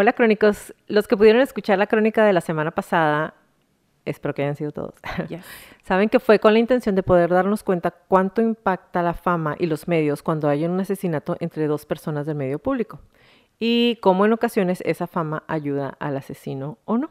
Hola crónicos, los que pudieron escuchar la crónica de la semana pasada, espero que hayan sido todos, Yes. saben que fue con la intención de poder darnos cuenta cuánto impacta la fama y los medios cuando hay un asesinato entre dos personas del medio público y cómo en ocasiones esa fama ayuda al asesino o no.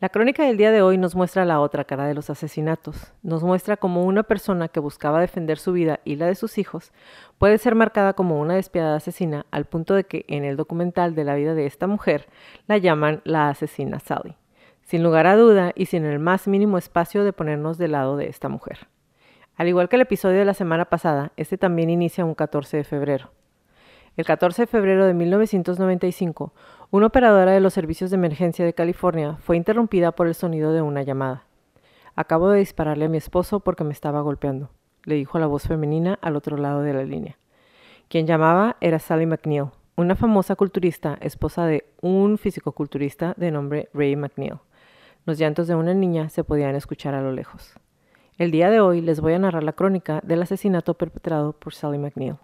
La crónica del día de hoy nos muestra la otra cara de los asesinatos. Nos muestra cómo una persona que buscaba defender su vida y la de sus hijos puede ser marcada como una despiadada asesina al punto de que en el documental de la vida de esta mujer la llaman la asesina Sally. Sin lugar a duda y sin el más mínimo espacio de ponernos del lado de esta mujer. Al igual que el episodio de la semana pasada, este también inicia un 14 de febrero. El 14 de febrero de 1995, una operadora de los servicios de emergencia de California fue interrumpida por el sonido de una llamada. Acabo de dispararle a mi esposo porque me estaba golpeando, le dijo la voz femenina al otro lado de la línea. Quien llamaba era Sally McNeil, una famosa culturista, esposa de un fisicoculturista de nombre Ray McNeil. Los llantos de una niña se podían escuchar a lo lejos. El día de hoy les voy a narrar la crónica del asesinato perpetrado por Sally McNeil.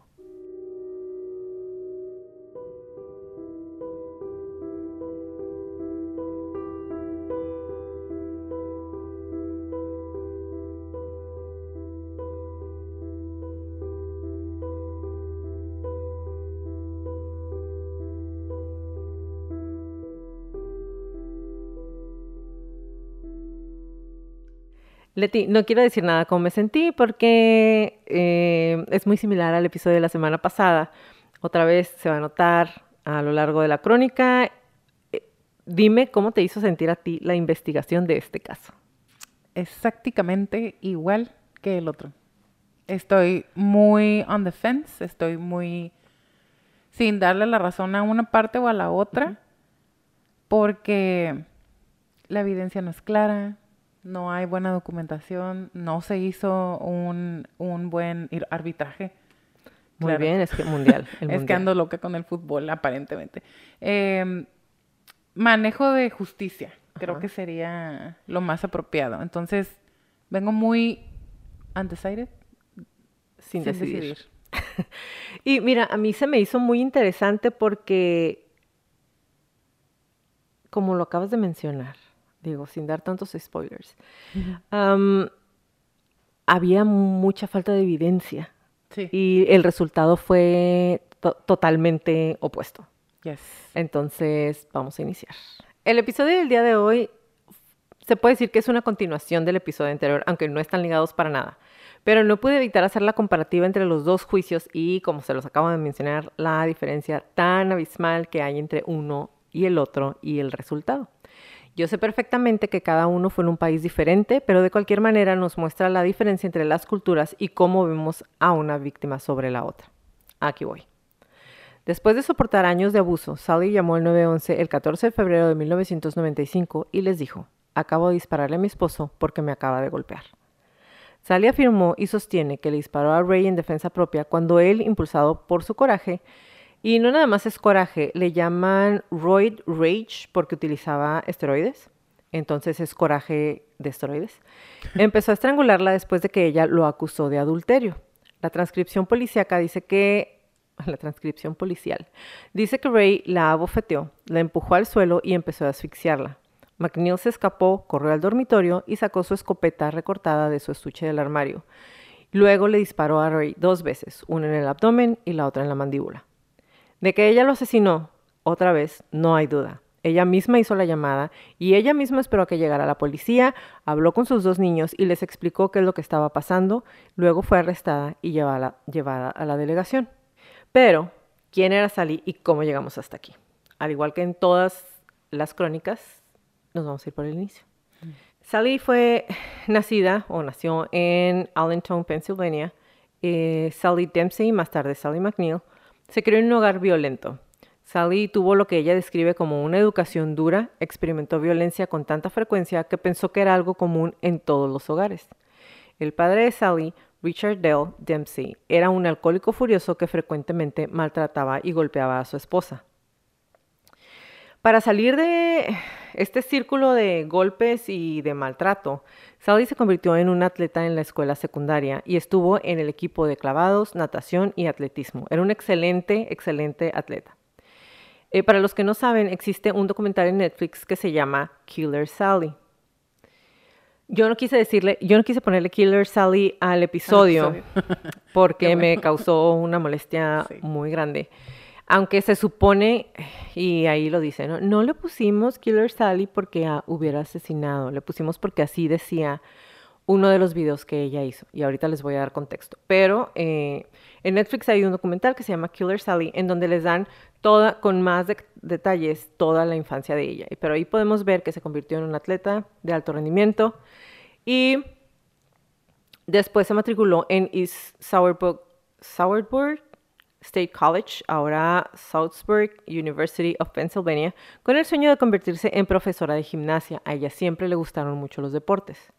Leti, no quiero decir nada cómo me sentí porque eh, es muy similar al episodio de la semana pasada. Otra vez se va a notar a lo largo de la crónica. Eh, dime cómo te hizo sentir a ti la investigación de este caso. Exactamente igual que el otro. Estoy muy on the fence, estoy muy sin darle la razón a una parte o a la otra, porque la evidencia no es clara, no hay buena documentación, no se hizo un, un buen arbitraje. Muy Claro. bien, es que mundial. el es que ando loca con el fútbol, aparentemente. Eh, manejo de justicia, creo que sería lo más apropiado. Entonces, vengo muy undecided, sin, sin decidir. decidir. Y mira, a mí se me hizo muy interesante porque, como lo acabas de mencionar, digo, sin dar tantos spoilers, había mucha falta de evidencia Sí. y el resultado fue to- totalmente opuesto. Yes. Entonces, vamos a iniciar. El episodio del día de hoy se puede decir que es una continuación del episodio anterior, aunque no están ligados para nada. Pero no pude evitar hacer la comparativa entre los dos juicios y, como se los acabo de mencionar, la diferencia tan abismal que hay entre uno y el otro y el resultado. Yo sé perfectamente que cada uno fue en un país diferente, pero de cualquier manera nos muestra la diferencia entre las culturas y cómo vemos a una víctima sobre la otra. Aquí voy. Después de soportar años de abuso, Sally llamó al 911 el 14 de febrero de 1995 y les dijo, acabo de dispararle a mi esposo porque me acaba de golpear. Sally afirmó y sostiene que le disparó a Ray en defensa propia cuando él, impulsado por su coraje, y no nada más es coraje, le llaman roid rage porque utilizaba esteroides, entonces es coraje de esteroides, empezó a estrangularla después de que ella lo acusó de adulterio. La transcripción policíaca dice que la transcripción policial. Dice que Ray la abofeteó, la empujó al suelo y empezó a asfixiarla. McNeil se escapó, corrió al dormitorio y sacó su escopeta recortada de su estuche del armario. Luego le disparó a Ray dos veces, una en el abdomen y la otra en la mandíbula. De que ella lo asesinó, otra vez, no hay duda. Ella misma hizo la llamada y ella misma esperó a que llegara la policía, habló con sus dos niños y les explicó qué es lo que estaba pasando. Luego fue arrestada y llevada, llevada a la delegación. Pero, ¿quién era Sally y cómo llegamos hasta aquí? Al igual que en todas las crónicas, nos vamos a ir por el inicio. Sally fue nacida o nació en Allentown, Pennsylvania. Eh, Sally Dempsey, más tarde Sally McNeil, se crió en un hogar violento. Sally tuvo lo que ella describe como una educación dura, experimentó violencia con tanta frecuencia que pensó que era algo común en todos los hogares. El padre de Sally, Richard Dell Dempsey, era un alcohólico furioso que frecuentemente maltrataba y golpeaba a su esposa. Para salir de este círculo de golpes y de maltrato, Sally se convirtió en una atleta en la escuela secundaria y estuvo en el equipo de clavados, natación y atletismo. Era un excelente, excelente atleta. Eh, para los que no saben, existe un documental en Netflix que se llama Killer Sally. Yo no quise decirle, yo no quise ponerle Killer Sally al episodio, porque me causó una molestia muy grande. Aunque se supone, y ahí lo dice, ¿no? No le pusimos Killer Sally porque ah, hubiera asesinado, le pusimos porque así decía uno de los videos que ella hizo. Y ahorita les voy a dar contexto. Pero eh, en Netflix hay un documental que se llama Killer Sally, en donde les dan toda, con más detalles, toda la infancia de ella. Pero ahí podemos ver que se convirtió en una atleta de alto rendimiento y después se matriculó en East Sourburg State College, ahora Southburg University of Pennsylvania, con el sueño de convertirse en profesora de gimnasia. A ella siempre le gustaron mucho los deportes.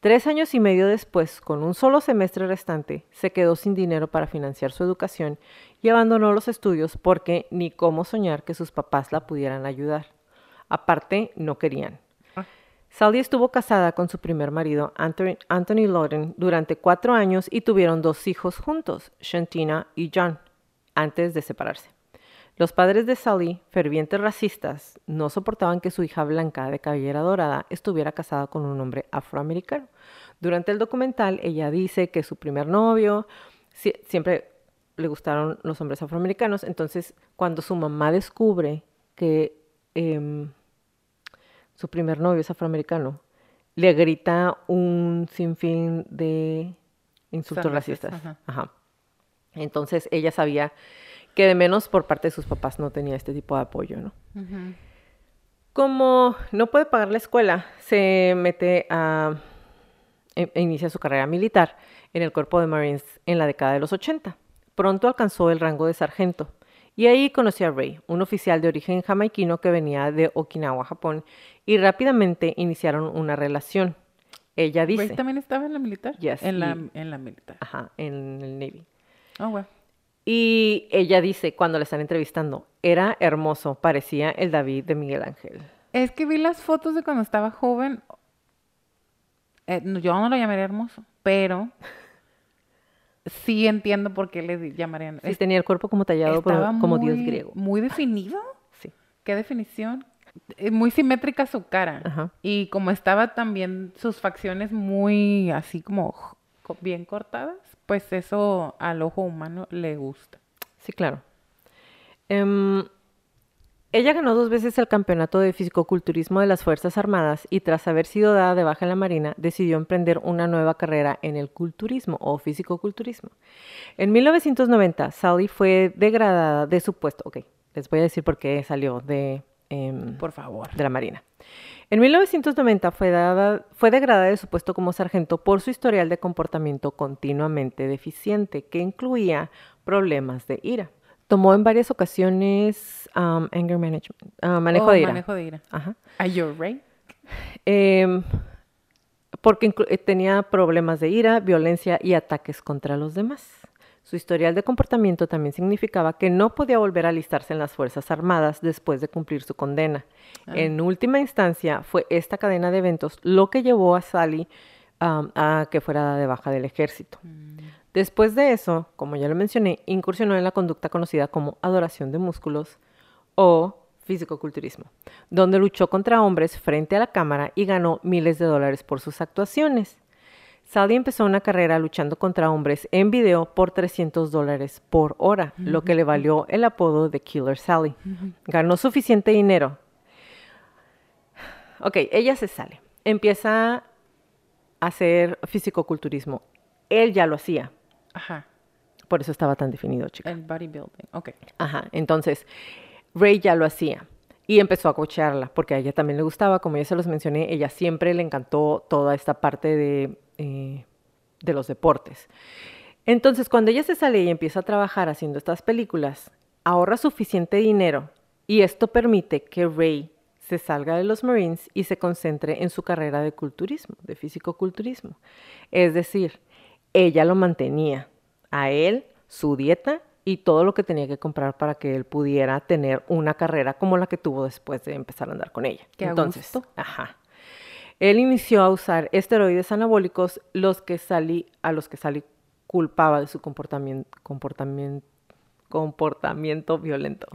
Tres años y medio después, con un solo semestre restante, se quedó sin dinero para financiar su educación y abandonó los estudios porque ni cómo soñar que sus papás la pudieran ayudar. Aparte, no querían. Ah. Sally estuvo casada con su primer marido, Anthony, Anthony durante cuatro años y tuvieron dos hijos juntos, Shantina y John antes de separarse. Los padres de Sally, fervientes racistas, no soportaban que su hija blanca de cabellera dorada estuviera casada con un hombre afroamericano. Durante el documental, ella dice que su primer novio siempre le gustaron los hombres afroamericanos. Entonces, cuando su mamá descubre que em, su primer novio es afroamericano, le grita un sinfín de insultos racistas. Ajá. Entonces ella sabía que de menos por parte de sus papás no tenía este tipo de apoyo, ¿no? Como no puede pagar la escuela, se mete a... E, e, inicia su carrera militar en el cuerpo de Marines en la década de los 80. Pronto alcanzó el rango de sargento. Y ahí conoció a Ray, un oficial de origen jamaiquino que venía de Okinawa, Japón, y rápidamente iniciaron una relación. Ella dice... ¿Ray también estaba en la militar? Yes, en, la, en la militar. Ajá, en el Navy. Oh, y ella dice, cuando le están entrevistando, era hermoso, parecía el David de Miguel Ángel. Es que vi las fotos de cuando estaba joven. Eh, yo no lo llamaría hermoso, pero sí entiendo por qué le llamarían. Sí, tenía el cuerpo como tallado como dios griego. Muy definido. Sí. Qué definición. Eh, muy simétrica su cara. Y como estaba también sus facciones muy así como bien cortadas pues eso al ojo humano le gusta. Sí, claro. Em, ella ganó dos veces el campeonato de fisicoculturismo de las Fuerzas Armadas y tras haber sido dada de baja en la Marina, decidió emprender una nueva carrera en el culturismo o fisicoculturismo. En 1990, Sally fue degradada de su puesto. Ok, les voy a decir por qué salió de, em, por favor. de la Marina. En 1990 fue, dada, fue degradada de su puesto como sargento por su historial de comportamiento continuamente deficiente, que incluía problemas de ira. Tomó en varias ocasiones um, anger management, uh, manejo oh, de ira. Manejo de ira. Ajá. ¿Are you right? Em, porque tenía problemas de ira, violencia y ataques contra los demás. Su historial de comportamiento también significaba que no podía volver a alistarse en las Fuerzas Armadas después de cumplir su condena. Ah. En última instancia, fue esta cadena de eventos lo que llevó a Sally a que fuera de baja del ejército. Mm. Después de eso, como ya lo mencioné, incursionó en la conducta conocida como adoración de músculos o físico-culturismo, donde luchó contra hombres frente a la cámara y ganó miles de dólares por sus actuaciones. Sally empezó una carrera luchando contra hombres en video por 300 dólares por hora, lo que le valió el apodo de Killer Sally. Ganó suficiente dinero. Ok, ella se sale. Empieza a hacer fisicoculturismo. Él ya lo hacía. Ajá. Por eso estaba tan definido, chica. El bodybuilding, ok. Ajá, entonces Ray ya lo hacía y empezó a cochearla porque a ella también le gustaba, como ya se los mencioné, ella siempre le encantó toda esta parte de eh, de los deportes. Entonces, cuando ella se sale y empieza a trabajar haciendo estas películas, ahorra suficiente dinero y esto permite que Ray se salga de los Marines y se concentre en su carrera de culturismo, de físico-culturismo. Es decir, ella lo mantenía a él, su dieta y todo lo que tenía que comprar para que él pudiera tener una carrera como la que tuvo después de empezar a andar con ella. Entonces, ajá. Él inició a usar esteroides anabólicos los que salí, a los que Sally culpaba de su comportamiento, comportamiento, comportamiento violento.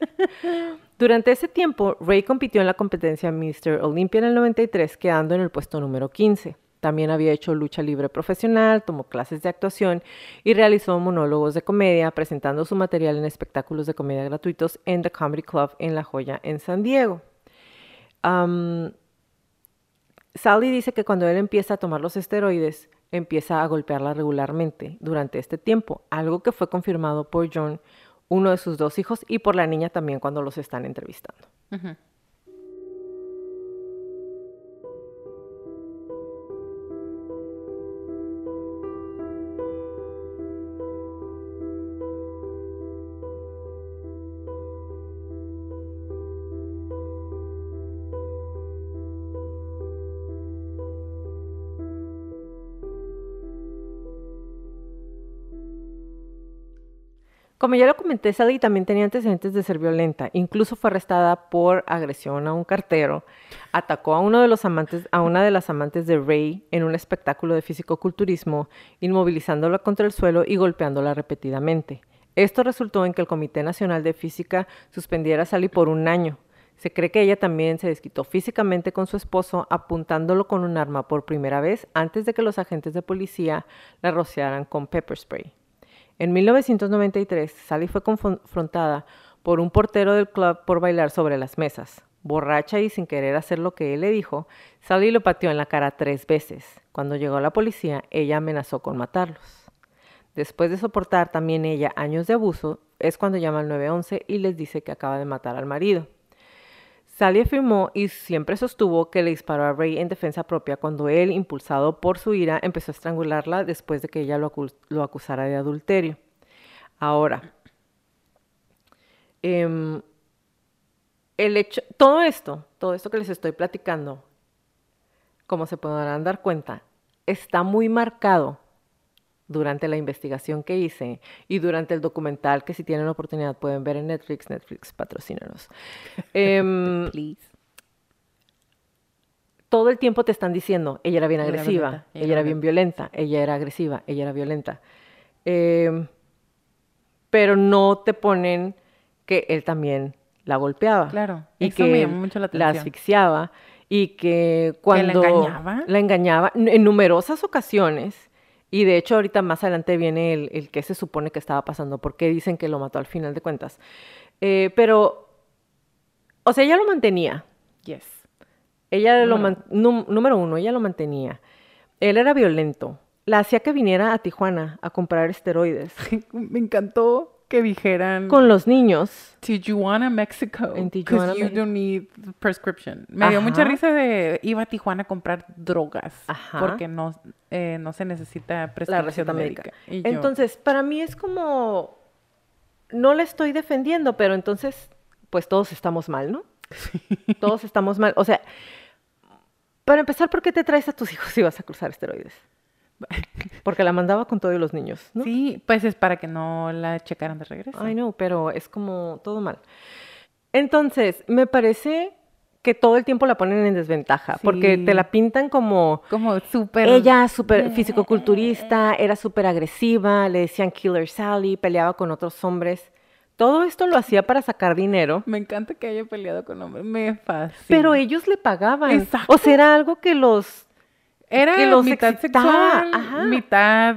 Durante ese tiempo, Ray compitió en la competencia Mr. Olympia en el 93, quedando en el puesto número 15. También había hecho lucha libre profesional, tomó clases de actuación y realizó monólogos de comedia, presentando su material en espectáculos de comedia gratuitos en The Comedy Club en La Joya, en San Diego. Sally dice que cuando él empieza a tomar los esteroides, empieza a golpearla regularmente durante este tiempo, algo que fue confirmado por John, uno de sus dos hijos, y por la niña también cuando los están entrevistando. Como ya lo comenté, Sally también tenía antecedentes de ser violenta. Incluso fue arrestada por agresión a un cartero. Atacó a uno de los amantes, a una de las amantes de Ray en un espectáculo de fisicoculturismo, inmovilizándola contra el suelo y golpeándola repetidamente. Esto resultó en que el Comité Nacional de Física suspendiera a Sally por un año. Se cree que ella también se desquitó físicamente con su esposo, apuntándolo con un arma por primera vez antes de que los agentes de policía la rociaran con pepper spray. En 1993, Sally fue confrontada por un portero del club por bailar sobre las mesas. Borracha y sin querer hacer lo que él le dijo, Sally lo pateó en la cara tres veces. Cuando llegó la policía, ella amenazó con matarlos. Después de soportar también ella años de abuso, es cuando llama al 911 y les dice que acaba de matar al marido. Sally afirmó y siempre sostuvo que le disparó a Ray en defensa propia cuando él, impulsado por su ira, empezó a estrangularla después de que ella lo, acusara de adulterio. Ahora, em, el hecho, todo esto, todo esto que les estoy platicando, como se podrán dar cuenta, está muy marcado durante la investigación que hice y durante el documental que si tienen la oportunidad pueden ver en Netflix, Netflix patrocínanos. Em, todo el tiempo te están diciendo, ella era bien agresiva, ella, era, bien violenta, ella era agresiva, ella era violenta. Em, pero no te ponen que él también la golpeaba. Claro, y que me llamó mucho la, atención. la asfixiaba y que cuando la engañaba, la engañaba en numerosas ocasiones y de hecho ahorita más adelante viene el, el que se supone que estaba pasando, porque dicen que lo mató al final de cuentas. Eh, pero, o sea, ella lo mantenía. Yes. Ella lo número uno, ella lo mantenía. Él era violento. La hacía que viniera a Tijuana a comprar esteroides. Me encantó que dijeran con los niños Tijuana, Mexico, en Tijuana, you don't need prescription. Me dio mucha risa de iba a Tijuana a comprar drogas porque no eh, no se necesita prescripción la receta médica. Entonces, para mí es como no le estoy defendiendo, pero entonces pues todos estamos mal, ¿no? Todos estamos mal, o sea, para empezar, ¿por qué te traes a tus hijos si vas a cruzar esteroides? Porque la mandaba con todos los niños, ¿no? Sí, pues es para que no la checaran de regreso. Ay, no, pero es como todo mal. Entonces, me parece que todo el tiempo la ponen en desventaja, porque te la pintan como... Como súper... Ella, súper fisicoculturista, era súper agresiva, le decían Killer Sally, peleaba con otros hombres. Todo esto lo hacía para sacar dinero. Me encanta que haya peleado con hombres, me fascina. Pero ellos le pagaban. Exacto. O sea, era algo que los Era que los mitad excitaba, sexual, ajá. mitad...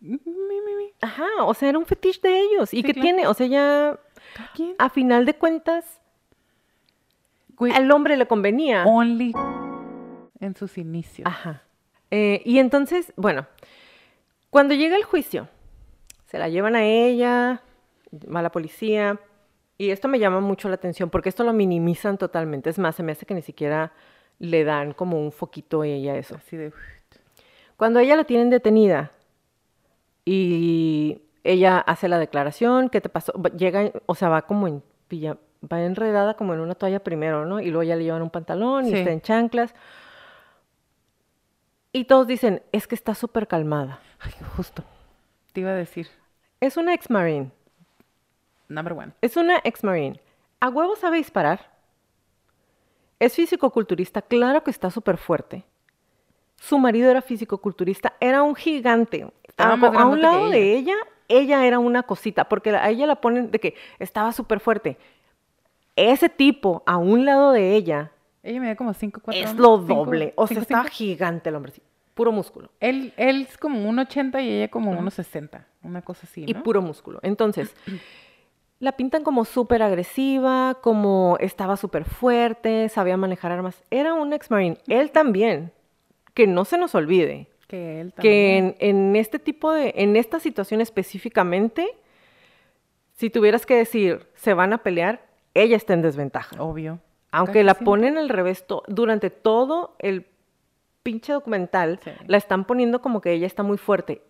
Mi, mi, mi. Ajá, o sea, era un fetiche de ellos. ¿Y Sí, qué claro. tiene? O sea, ya ¿Cada quien? a final de cuentas, Güey, al hombre le convenía. Only en sus inicios. Ajá. Eh, y entonces, bueno, cuando llega el juicio, se la llevan a ella, va la policía, y esto me llama mucho la atención porque esto lo minimizan totalmente. Es más, se me hace que ni siquiera le dan como un foquito a ella eso. Así de... Cuando ella la tienen detenida y ella hace la declaración, ¿qué te pasó? Llega, o sea, va como en pilla- va enredada como en una toalla primero, ¿no? Y luego ya le llevan un pantalón y Sí. está en chanclas. Y todos dicen, es que está súper calmada. Ay, justo. Te iba a decir. Es una ex-marine. Number one. Es una ex-marine. ¿A huevo sabe disparar? Es físico-culturista, claro que está súper fuerte. Su marido era físico-culturista, era un gigante. A, a un lado de ella, ella era una cosita, porque a ella la ponen de que estaba súper fuerte. Ese tipo, a un lado de ella, Ella me da como 5, 4 es lo doble. O sea, estaba gigante el hombre, sí, puro músculo. Él, él es como 1,80 y ella como 1,60. Una cosa así, y ¿no? puro músculo. Entonces, la pintan como súper agresiva, como estaba súper fuerte, sabía manejar armas. Era un ex-marine. Él también. Que no se nos olvide. Que él Que también. en, en este tipo de, en esta situación específicamente, si tuvieras que decir, se van a pelear, ella está en desventaja. Obvio. Aunque Casi la ponen al revés to- durante todo el pinche documental, Sí. la están poniendo como que ella está muy fuerte.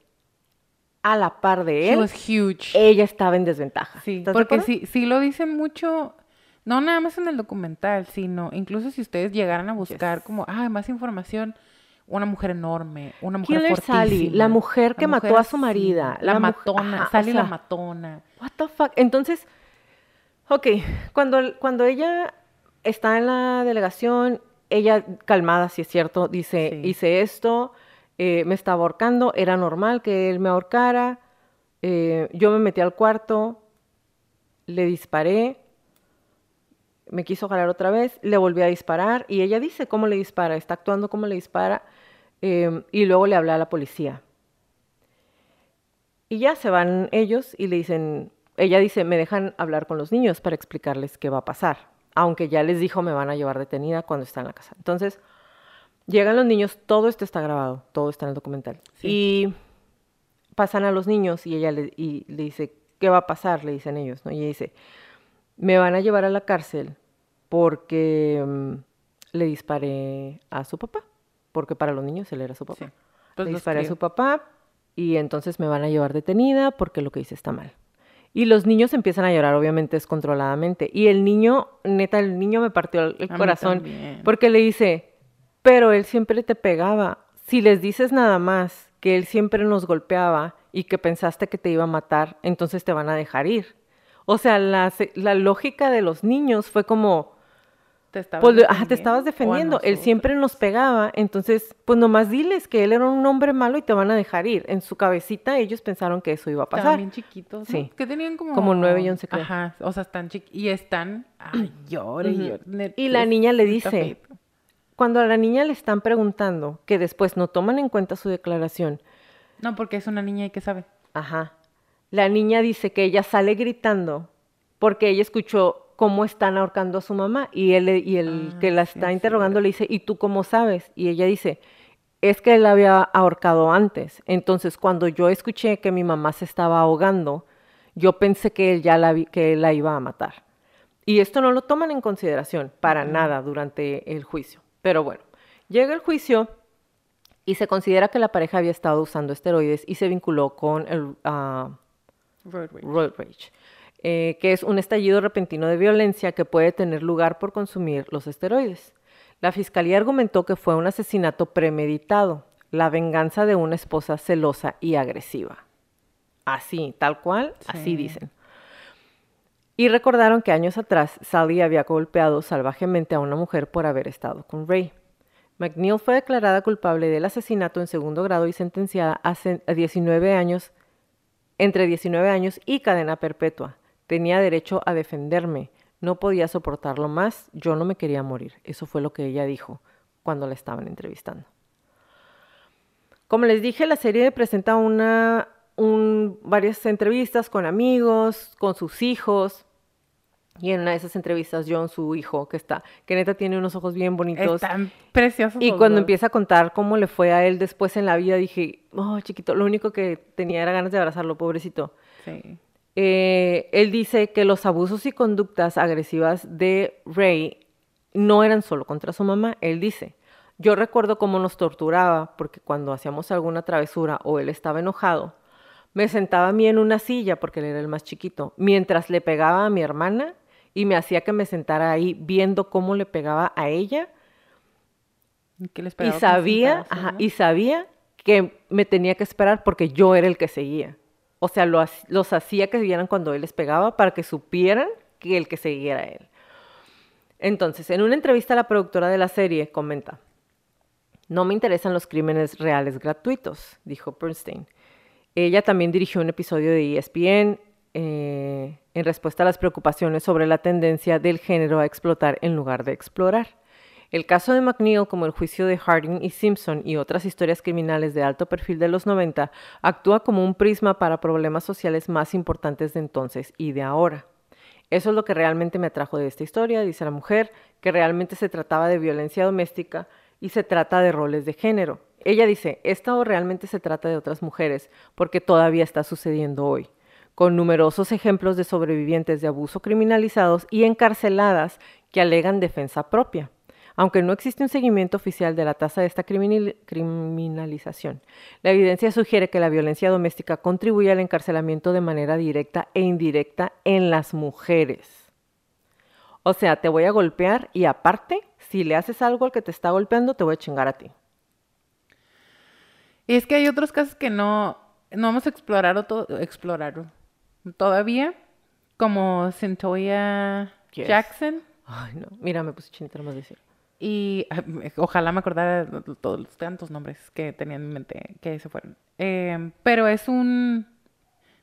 A la par de She él, was huge. ella estaba en desventaja. Sí, ¿Estás de porque sí, sí lo dicen mucho, no nada más en el documental, sino incluso si ustedes llegaran a buscar Yes. como, ah, más información, una mujer enorme, una mujer Killer fortísima. Sally, la mujer que mató a su marida, La, matona, ajá, o Sally la matona. What the fuck? Entonces, ok, cuando, cuando ella está en la delegación, ella calmada, si es cierto, dice, Sí. hice esto, eh, me estaba ahorcando, era normal que él me ahorcara, eh, yo me metí al cuarto, le disparé, me quiso jalar otra vez, le volví a disparar y ella dice cómo le dispara, está actuando cómo le dispara eh, y luego le habla a la policía. Y ya se van ellos y le dicen, ella dice, me dejan hablar con los niños para explicarles qué va a pasar, aunque ya les dijo me van a llevar detenida cuando está en la casa. Entonces, llegan los niños, todo esto está grabado, todo está en el documental. Y pasan a los niños y ella le, y le dice, ¿qué va a pasar? Le dicen ellos, ¿no? Y ella dice, me van a llevar a la cárcel porque mm, le disparé a su papá, porque para los niños él era su papá. Sí, pues le disparé a su papá y entonces me van a llevar detenida porque lo que hice está mal. Y los niños empiezan a llorar, obviamente, descontroladamente. Y el niño, neta, el niño me partió el, A corazón porque le dice, pero él siempre te pegaba. Si les dices nada más que él siempre nos golpeaba y que pensaste que te iba a matar, entonces te van a dejar ir. O sea, la, lógica de los niños fue como, Te estabas pues, ajá, te estabas defendiendo. Él siempre nos pegaba, entonces, pues nomás diles que él era un hombre malo y te van a dejar ir. En su cabecita ellos pensaron que eso iba a Estaban pasar. bien chiquitos, ¿no? Sí. Que tenían como... Como nueve y once, creo. Ajá, o sea, están chiquitos. Y están... Ay, llore, Y la niña le dice. Cuando a la niña le están preguntando, que después no toman en cuenta su declaración, No, porque es una niña y que sabe. Ajá. La niña dice que ella sale gritando porque ella escuchó cómo están ahorcando a su mamá y él y el Ah, que la está es interrogando le dice, ¿y tú cómo sabes? Y ella dice, es que él la había ahorcado antes. Entonces, cuando yo escuché que mi mamá se estaba ahogando, yo pensé que él ya la, vi- que él la iba a matar. Y esto no lo toman en consideración para nada durante el juicio. Pero bueno, llega el juicio y se considera que la pareja había estado usando esteroides y se vinculó con el ah, Road rage. road rage, eh, que es un estallido repentino de violencia que puede tener lugar por consumir los esteroides. La fiscalía argumentó que fue un asesinato premeditado, la venganza de una esposa celosa y agresiva. Así, tal cual, así Sí. dicen. Y recordaron que años atrás Sally había golpeado salvajemente a una mujer por haber estado con Ray. McNeil fue declarada culpable del asesinato en segundo grado y sentenciada a ce- a 19 años, entre 19 años y cadena perpetua. Tenía derecho a defenderme. No podía soportarlo más. Yo no me quería morir. Eso fue lo que ella dijo cuando la estaban entrevistando. Como les dije, la serie presenta una, varias entrevistas con amigos, con sus hijos. Y en una de esas entrevistas, John, su hijo, que está, que neta tiene unos ojos bien bonitos. Están preciosos. Y cuando empieza a contar cómo le fue a él después en la vida, dije, oh, chiquito, lo único que tenía era ganas de abrazarlo, pobrecito. Sí. Eh, él dice que los abusos y conductas agresivas de Ray no eran solo contra su mamá. Él dice, yo recuerdo cómo nos torturaba, porque cuando hacíamos alguna travesura o él estaba enojado, me sentaba a mí en una silla, porque él era el más chiquito, mientras le pegaba a mi hermana y me hacía que me sentara ahí viendo cómo le pegaba a ella. y sabía, y sabía que me tenía que esperar porque yo era el que seguía. O sea, los hacía que vieran cuando él les pegaba para que supieran que el que seguía era él. Entonces, en una entrevista la productora de la serie comenta, no me interesan los crímenes reales gratuitos, dijo Bernstein. Ella también dirigió un episodio de ESPN eh, en respuesta a las preocupaciones sobre la tendencia del género a explotar en lugar de explorar. El caso de McNeil, como el juicio de Harding y Simpson y otras historias criminales de alto perfil de los 90, actúa como un prisma para problemas sociales más importantes de entonces y de ahora. Eso es lo que realmente me atrajo de esta historia, dice la mujer, que realmente se trataba de violencia doméstica y se trata de roles de género. Ella dice, esto realmente se trata de otras mujeres, porque todavía está sucediendo hoy, con numerosos ejemplos de sobrevivientes de abuso criminalizados y encarceladas que alegan defensa propia aunque no existe un seguimiento oficial de la tasa de esta criminalización. La evidencia sugiere que la violencia doméstica contribuye al encarcelamiento de manera directa e indirecta en las mujeres. O sea, te voy a golpear y aparte, si le haces algo al que te está golpeando, te voy a chingar a ti. Y es que hay otros casos que no, no vamos a explorar, explorar todavía, como Centoya Jackson. Ay, no. Mira, me puse chinita más decir. Y ojalá me acordara de todos los tantos nombres que tenía en mente que se fueron. Em, pero es un...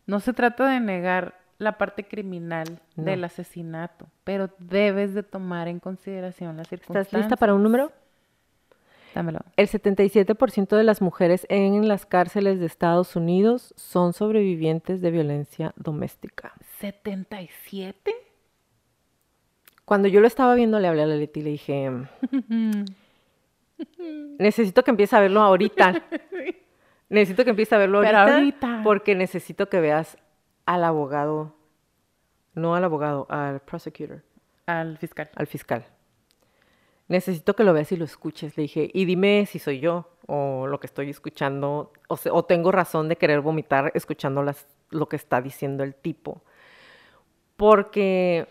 No se trata de negar la parte criminal del asesinato, pero debes de tomar en consideración las circunstancias. ¿Estás lista para un número? Dámelo. El 77% de las mujeres en las cárceles de Estados Unidos son sobrevivientes de violencia doméstica. ¿77? Cuando yo lo estaba viendo, le hablé a la Leti y le dije, necesito que empiece a verlo ahorita. necesito que empiece a verlo ahorita, porque necesito que veas al abogado, no al abogado, al prosecutor. Al fiscal. Al fiscal. Necesito que lo veas y lo escuches. Le dije, y dime si soy yo o lo que estoy escuchando, o, o tengo razón de querer vomitar escuchando las, lo que está diciendo el tipo. Porque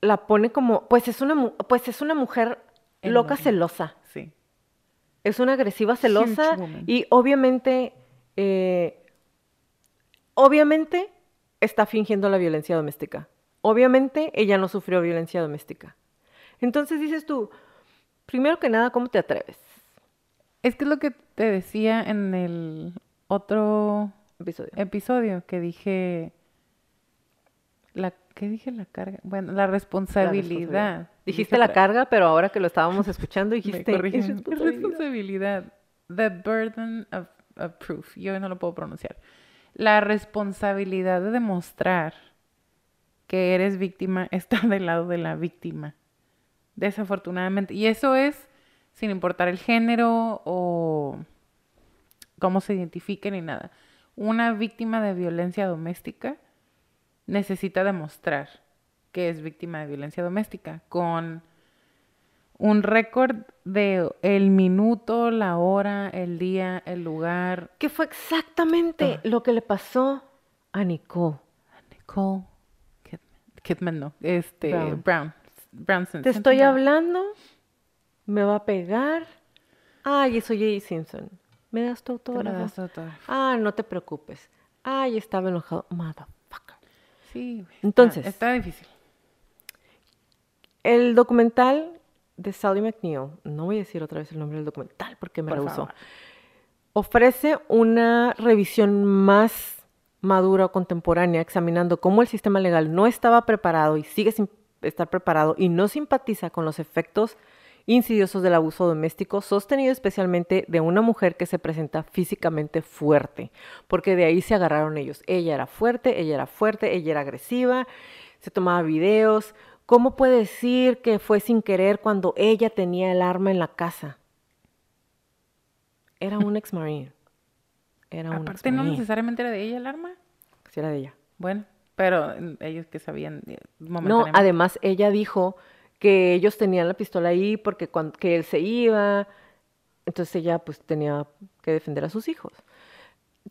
la pone como, pues es una, pues es una mujer loca celosa. Sí. Es una agresiva celosa y obviamente, eh, obviamente está fingiendo la violencia doméstica. Obviamente ella no sufrió violencia doméstica. Entonces dices tú, primero que nada, ¿cómo te atreves? Es que es lo que te decía en el otro episodio, episodio que dije, la ¿Qué dije la carga? Bueno, la responsabilidad. Dijiste la carga, pero ahora que lo estábamos escuchando dijiste responsabilidad. responsabilidad. The burden of, proof. Yo no lo puedo pronunciar. La responsabilidad de demostrar que eres víctima está del lado de la víctima. Desafortunadamente. Y eso es sin importar el género o cómo se identifique ni nada. Una víctima de violencia doméstica necesita demostrar que es víctima de violencia doméstica con un récord de el minuto, la hora, el día, el lugar. Que fue exactamente lo que le pasó a Nicole. A Nicole Kidman. no. Este, Brown. Brown. Te estoy hablando, me va a pegar. Ay, soy Jay Simpson. ¿Me das tu autógrafo? Ah, no te preocupes. Ay, estaba enojado. Motherfucker. Sí. Entonces. Está, difícil. El documental de Sally McNeil, no voy a decir otra vez el nombre del documental porque me rehusó, ofrece una revisión más madura o contemporánea examinando cómo el sistema legal no estaba preparado y sigue sin estar preparado y no simpatiza con los efectos insidiosos del abuso doméstico, sostenido especialmente de una mujer que se presenta físicamente fuerte, porque de ahí se agarraron ellos. Ella era fuerte, ella era fuerte, ella era agresiva, se tomaba videos. ¿Cómo puede decir que fue sin querer cuando ella tenía el arma en la casa? Era un ex marine. Era un Aparte, no necesariamente era de ella el arma. Sí, era de ella. Bueno, pero ellos que sabían. No, además ella dijo que ellos tenían la pistola ahí porque cuando, que él se iba, entonces ella pues tenía que defender a sus hijos.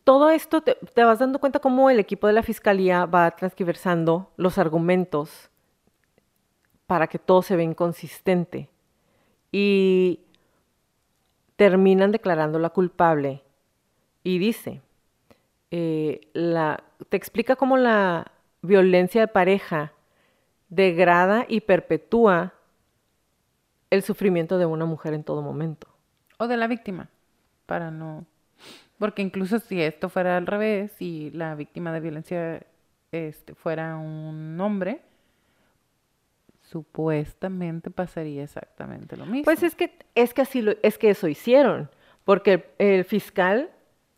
Todo esto te, vas dando cuenta cómo el equipo de la fiscalía va transversando los argumentos para que todo se vea inconsistente y terminan declarándola culpable y dice, eh, la, te explica cómo la violencia de pareja degrada y perpetúa el sufrimiento de una mujer en todo momento. O de la víctima, para no... Porque incluso si esto fuera al revés, si la víctima de violencia este, fuera un hombre, supuestamente pasaría exactamente lo mismo. Pues es que, es que así lo, es que eso hicieron, porque el, fiscal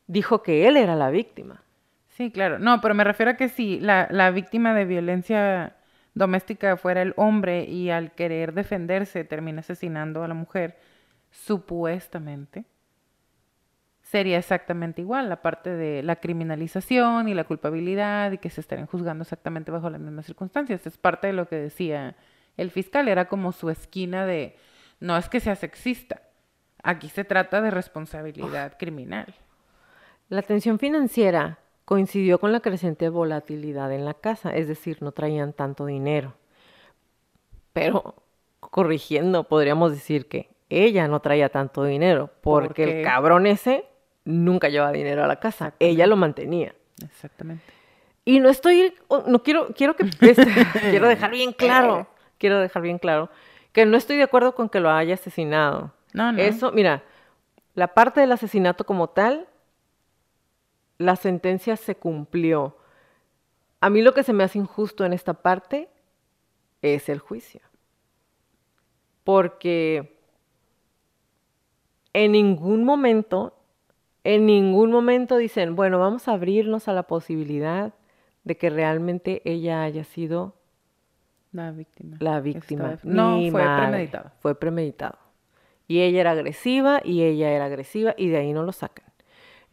dijo que él era la víctima. Sí, claro. No, pero me refiero a que si la, la víctima de violencia doméstica fuera el hombre y al querer defenderse termina asesinando a la mujer, supuestamente, sería exactamente igual, la parte de la criminalización y la culpabilidad y que se estarían juzgando exactamente bajo las mismas circunstancias. Es parte de lo que decía el fiscal, era como su esquina de, no es que sea sexista, aquí se trata de responsabilidad criminal. La tensión financiera coincidió con la creciente volatilidad en la casa, es decir, no traían tanto dinero. Pero corrigiendo, podríamos decir que ella no traía tanto dinero, porque el cabrón ese nunca llevaba dinero a la casa, ella lo mantenía. Exactamente. Y no estoy, no quiero, quiero que, este, quiero dejar bien claro, quiero dejar bien claro que no estoy de acuerdo con que lo haya asesinado. No, no. Eso, mira, la parte del asesinato como tal la sentencia se cumplió. A mí lo que se me hace injusto en esta parte es el juicio. Porque en ningún momento, en ningún momento dicen, bueno, vamos a abrirnos a la posibilidad de que realmente ella haya sido la víctima. La víctima. No, fue premeditado. Fue premeditado. Y ella era agresiva y ella era agresiva y de ahí no lo sacan.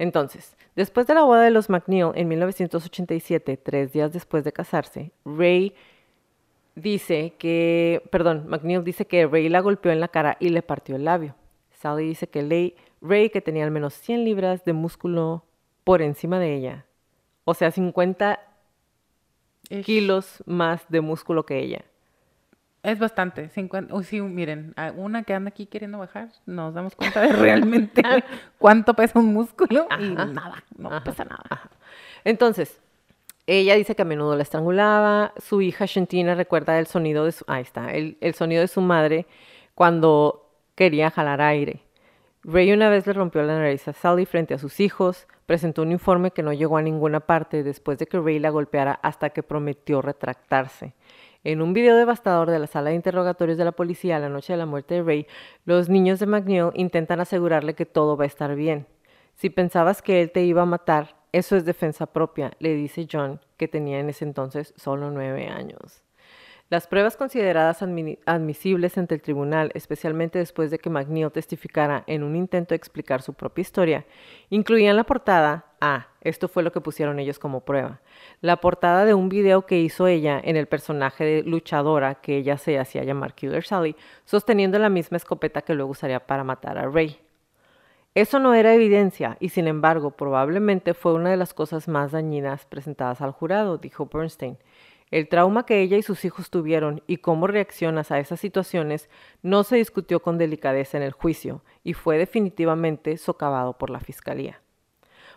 Entonces, después de la boda de los McNeil en 1987, tres días después de casarse, Ray dice que, perdón, McNeil dice que Ray la golpeó en la cara y le partió el labio. Sally dice que Ray, que tenía al menos 100 libras de músculo por encima de ella, o sea, 50 kilos más de músculo que ella. Es bastante. 50, sí, miren, una que anda aquí queriendo bajar, nos damos cuenta de realmente cuánto pesa un músculo y nada, no pesa nada. Entonces, ella dice que a menudo la estrangulaba. Su hija Shantina recuerda el sonido de su, ahí está, el, el sonido de su madre cuando quería jalar aire. Ray una vez le rompió la nariz a Sally frente a sus hijos, presentó un informe que no llegó a ninguna parte después de que Ray la golpeara hasta que prometió retractarse. En un video devastador de la sala de interrogatorios de la policía la noche de la muerte de Ray, los niños de McNeil intentan asegurarle que todo va a estar bien. Si pensabas que él te iba a matar, eso es defensa propia, le dice John, que tenía en ese entonces solo nueve años. Las pruebas consideradas admisibles ante el tribunal, especialmente después de que McNeil testificara en un intento de explicar su propia historia, incluían la portada Ah, esto fue lo que pusieron ellos como prueba. La portada de un video que hizo ella en el personaje de luchadora que ella se hacía llamar Killer Sally, sosteniendo la misma escopeta que luego usaría para matar a Ray. Eso no era evidencia y sin embargo probablemente fue una de las cosas más dañinas presentadas al jurado, dijo Bernstein. El trauma que ella y sus hijos tuvieron y cómo reaccionas a esas situaciones no se discutió con delicadeza en el juicio y fue definitivamente socavado por la fiscalía.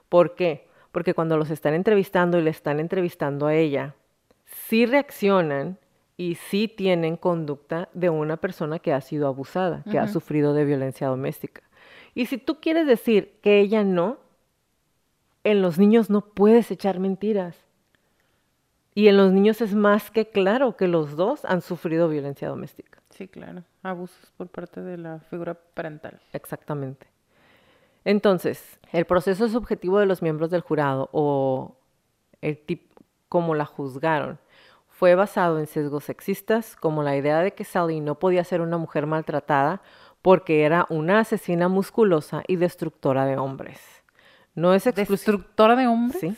¿Por qué? Porque cuando los están entrevistando y le están entrevistando a ella, sí reaccionan y sí tienen conducta de una persona que ha sido abusada, que ha sufrido de violencia doméstica. Y si tú quieres decir que ella no, en los niños no puedes echar mentiras. Y en los niños es más que claro que los dos han sufrido violencia doméstica. Sí, claro. Abusos por parte de la figura parental. Exactamente. Entonces, el proceso subjetivo de los miembros del jurado o el tipo como la juzgaron fue basado en sesgos sexistas, como la idea de que Sally no podía ser una mujer maltratada porque era una asesina musculosa y destructora de hombres. No es ¿Destructora de hombres? Sí.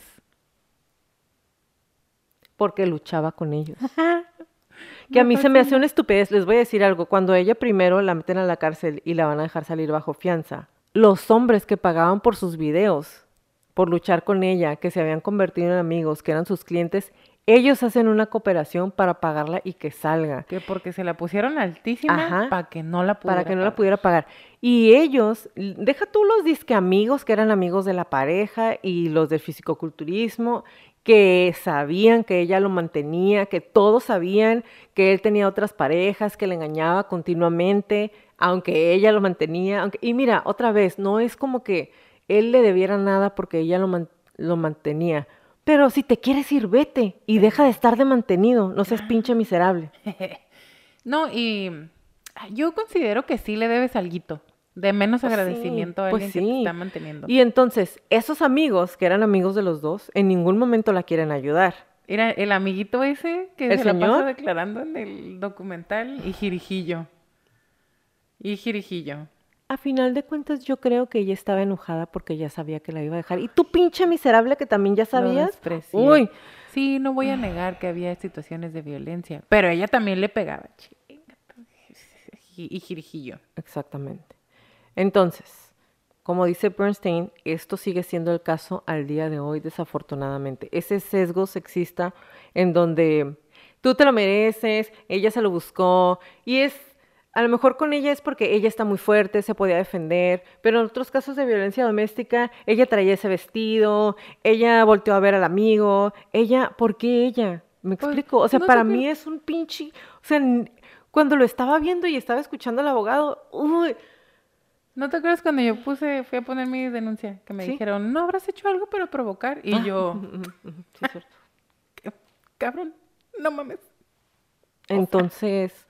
Porque luchaba con ellos. que a mí se me hace una estupidez. Les voy a decir algo. Cuando ella primero la meten a la cárcel y la van a dejar salir bajo fianza, los hombres que pagaban por sus videos, por luchar con ella, que se habían convertido en amigos, que eran sus clientes, ellos hacen una cooperación para pagarla y que salga. Que porque se la pusieron altísima para que no la pudiera Para que no la pudiera pagar. Y ellos, deja tú los disque amigos que eran amigos de la pareja y los del fisicoculturismo, que sabían que ella lo mantenía, que todos sabían que él tenía otras parejas, que le engañaba continuamente, aunque ella lo mantenía. Aunque... Y mira, otra vez, no es como que él le debiera nada porque ella lo, lo mantenía pero si te quieres ir, vete y deja de estar de mantenido, no seas pinche miserable. no, y yo considero que sí le debes algo de menos pues agradecimiento a pues alguien que te está manteniendo. Y entonces, esos amigos, que eran amigos de los dos, en ningún momento la quieren ayudar. Era el amiguito ese que se la pasa declarando en el documental y Jirijillo. Y Jirijillo. A final de cuentas, yo creo que ella estaba enojada porque ya sabía que la iba a dejar. Y tú, pinche miserable, que también ya sabías. Uy. Sí, no voy a negar que había situaciones de violencia, pero ella también le pegaba. Y girijillo. Exactamente. Entonces, como dice Bernstein, esto sigue siendo el caso al día de hoy, desafortunadamente. Ese sesgo sexista en donde tú te lo mereces, ella se lo buscó, y es a lo mejor con ella es porque ella está muy fuerte, se podía defender, pero en otros casos de violencia doméstica, ella traía ese vestido, ella volteó a ver al amigo, ella, ¿por qué ella? ¿Me pues, explico? O sea, para mí es un pinche, o sea, cuando lo estaba viendo y estaba escuchando al abogado, uy. ¿No te acuerdas cuando yo puse, fui a poner mi denuncia? Que me dijeron, no habrás hecho algo para provocar. Y ah, yo, sí, cierto. cabrón, no mames. Entonces,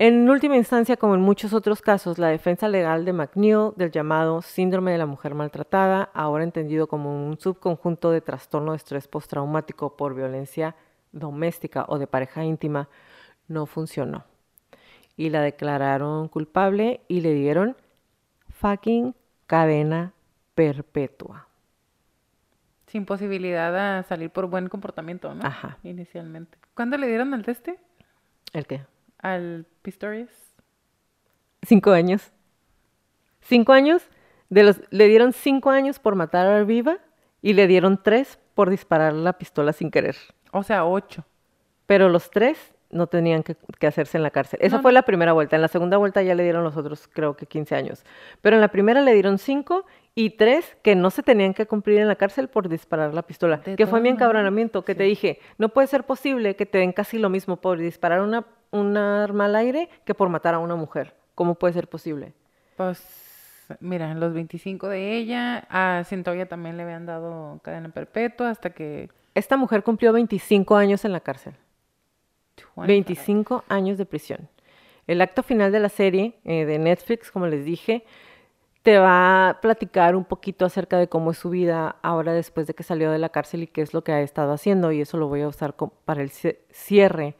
en última instancia, como en muchos otros casos, la defensa legal de McNeil del llamado síndrome de la mujer maltratada, ahora entendido como un subconjunto de trastorno de estrés postraumático por violencia doméstica o de pareja íntima, no funcionó. Y la declararon culpable y le dieron fucking cadena perpetua. Sin posibilidad de salir por buen comportamiento, ¿no? Ajá. Inicialmente. ¿Cuándo le dieron el teste? ¿El qué? Al Pistorius? Cinco años. Cinco años. De los, le dieron cinco años por matar a Viva y le dieron tres por disparar la pistola sin querer. O sea, ocho. Pero los tres no tenían que, hacerse en la cárcel. Esa fue la primera vuelta. En la segunda vuelta ya le dieron los otros, creo que 15 años. Pero en la primera le dieron cinco y tres que no se tenían que cumplir en la cárcel por disparar la pistola. que fue mi encabronamiento, que te dije, no puede ser posible que te den casi lo mismo por disparar una un arma al aire que por matar a una mujer. ¿Cómo puede ser posible? Pues, mira, los 25 de ella, a Centoya también le habían dado cadena perpetua hasta que... Esta mujer cumplió 25 años en la cárcel. 25 años de prisión. El acto final de la serie eh, de Netflix, como les dije, te va a platicar un poquito acerca de cómo es su vida ahora después de que salió de la cárcel y qué es lo que ha estado haciendo. Y eso lo voy a usar para el cierre